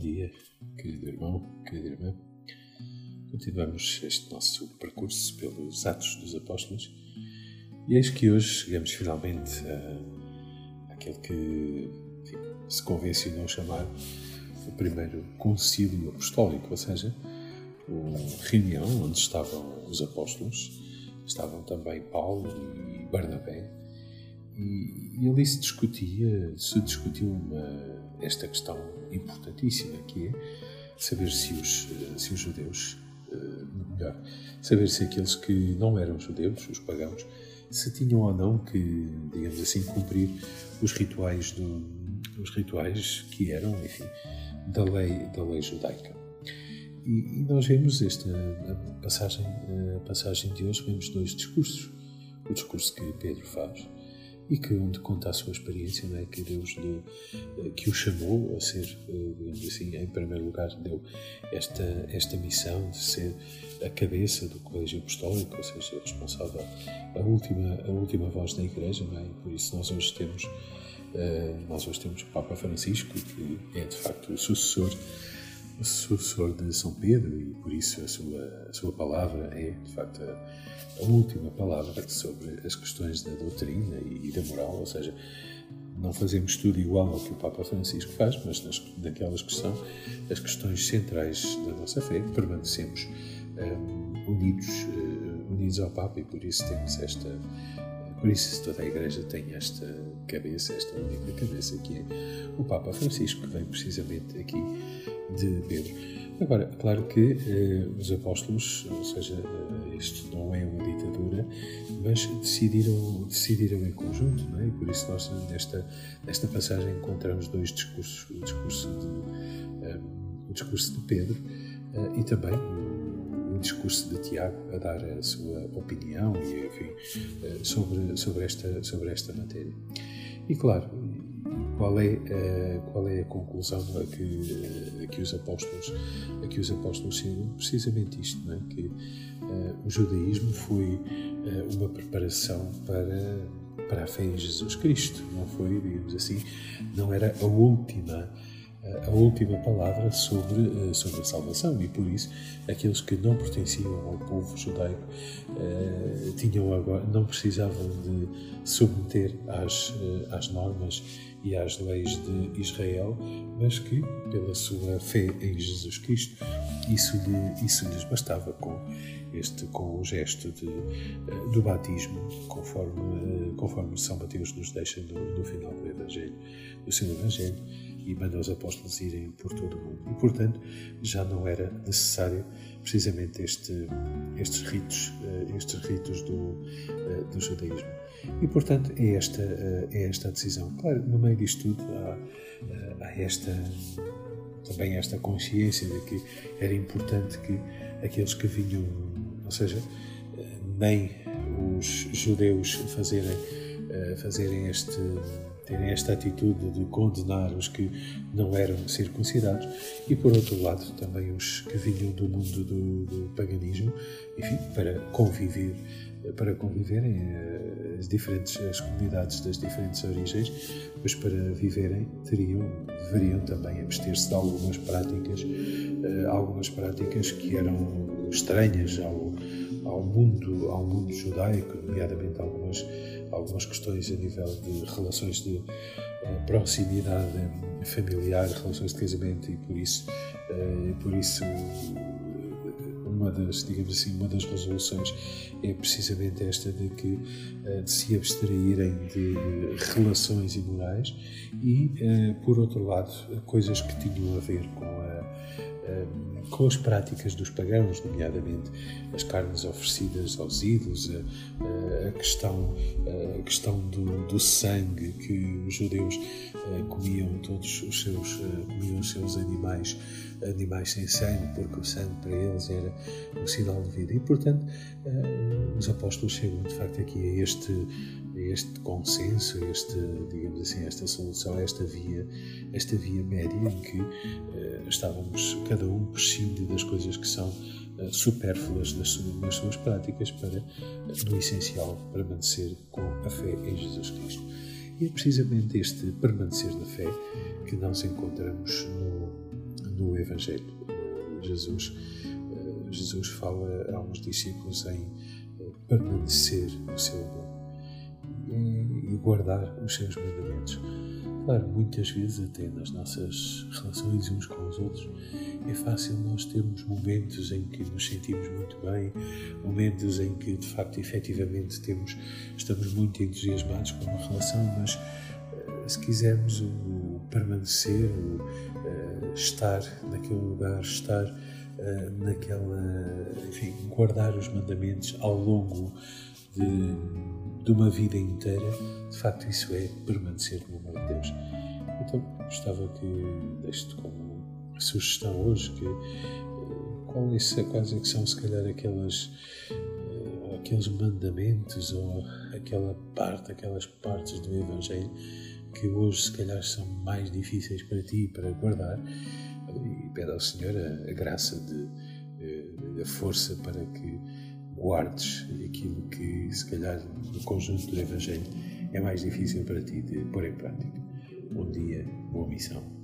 dia, querido irmão, querida irmã. Continuamos este nosso percurso pelos Atos dos Apóstolos e eis que hoje chegamos finalmente a, àquele que enfim, se convencionou chamar o primeiro concílio apostólico, ou seja, uma reunião onde estavam os apóstolos, estavam também Paulo e Barnabé, e, e ali se discutia, se discutiu uma, esta questão importantíssima que é saber se os, se os judeus, eh, melhor, saber se aqueles que não eram judeus, os pagãos, se tinham ou não que, digamos assim, cumprir os rituais do, os rituais que eram, enfim, da lei da lei judaica. E, e nós vemos esta passagem, passagem de hoje, vemos dois discursos. O discurso que Pedro faz e que onde conta a sua experiência, não é? que Deus lhe, eh, que o chamou a ser, eh, digamos assim, em primeiro lugar deu esta, esta missão de ser a cabeça do colégio apostólico, ou seja, responsável, a última, a última voz da Igreja, não é? e por isso nós hoje temos, uh, nós hoje temos o Papa Francisco, que é de facto o sucessor sucessor de São Pedro e por isso a sua, a sua palavra é, de facto, a, a última palavra sobre as questões da doutrina e, e, da moral, ou seja, não fazemos tudo igual ao que o Papa Francisco faz, mas nas, naquelas que são as questões centrais da nossa fé, permanecemos um, unidos, uh, unidos ao Papa e por isso temos esta por isso toda a Igreja tem esta cabeça, esta única cabeça que é o Papa Francisco, que vem precisamente aqui de Pedro. Agora, claro que eh, os apóstolos, ou seja, eh, isto não é uma ditadura, mas decidiram, decidiram em conjunto, é? e por isso nós nesta, nesta passagem encontramos dois discursos, o discurso de, um, eh, o discurso de Pedro uh, e também o, discurso de Tiago a dar a sua opinião enfim, uh, sobre, sobre, esta, sobre esta matéria. E claro, qual é, uh, qual é a conclusão a que, uh, a que, os apóstolos, a que os apóstolos chegam? Precisamente isto, não é? que uh, o judaísmo foi uma preparação para, para a fé em Jesus Cristo, não foi, digamos assim, não era a última a última palavra sobre, sobre a salvação. E por isso aqueles que não pertenciam ao povo judaico tinham agora, não precisavam de submeter às, às normas e às leis de Israel, mas que, pela sua fé em Jesus Cristo, isso, lhe, isso lhes bastava com este com o gesto de, eh, do batismo, conforme, eh, conforme São Mateus nos deixa no, no final do Evangelho, do seu Evangelho, e manda os apóstolos irem por todo o mundo. E, portanto, já não era necessário precisamente este, estes ritos, eh, estes ritos do, do judaísmo. E, portanto, é esta, é esta a decisão. Claro, no meio disto tudo há, há esta, também esta consciência de que era importante que aqueles que vinham, ou seja, nem os judeus fazerem, fazerem este terem esta atitude de condenar os que não eram circuncidados e, por outro lado, também os que vinham do mundo do, do paganismo, enfim, para conviver para conviverem eh, as diferentes as comunidades das diferentes origens, mas para viverem teriam deveriam também abster-se de algumas práticas eh, algumas práticas que eram estranhas ao, ao mundo ao mundo judaico, nomeadamente algumas algumas questões a nível de relações de eh, proximidade familiar, relações de casamento e por isso por isso uma das, digamos assim, uma das resoluções é precisamente esta de que de se abstraírem de relações imorais e, por outro lado, coisas que tinham a ver com a com as práticas dos pagãos, nomeadamente as carnes oferecidas aos ídolos, a, a questão, a questão do, do, sangue que os judeus eh, comiam todos os seus eh, comiam os seus animais animais sem sangue, porque o sangue para eles era um sinal de vida. E, portanto, eh, os apóstolos chegam, de facto, aqui a este, a este consenso, a este, digamos assim, esta solução, a esta via, esta via média em que estávamos cada um prescinde das coisas que são uh, supérfluas nas, nas, suas práticas para, no essencial, permanecer com a fé em Jesus Cristo. E é precisamente este permanecer da fé que nós encontramos no, no Evangelho. Jesus, Jesus fala aos discípulos em permanecer no seu amor e guardar os seus mandamentos. Claro, muitas vezes, até nas nossas relações uns com os outros, é fácil nós termos momentos em que nos sentimos muito bem, momentos em que, de facto, efetivamente temos, estamos muito entusiasmados com uma relação, mas eh, se quisermos o permanecer, o uh, estar naquele lugar, estar uh, naquela, enfim, guardar os mandamentos ao longo de, de uma vida inteira, de facto isso é permanecer no amor de Deus. Então gostava que deste como sugestão hoje que eh, quais, quais é que são se calhar aquelas aqueles mandamentos ou aquela parte, aquelas partes do Evangelho que hoje se calhar são mais difíceis para ti para guardar e pede ao Senhor a, a graça de, a força para que guardes aquilo que, se calhar, no conjunto do Evangelho é mais difícil para ti de pôr em prática. Bom dia, boa missão.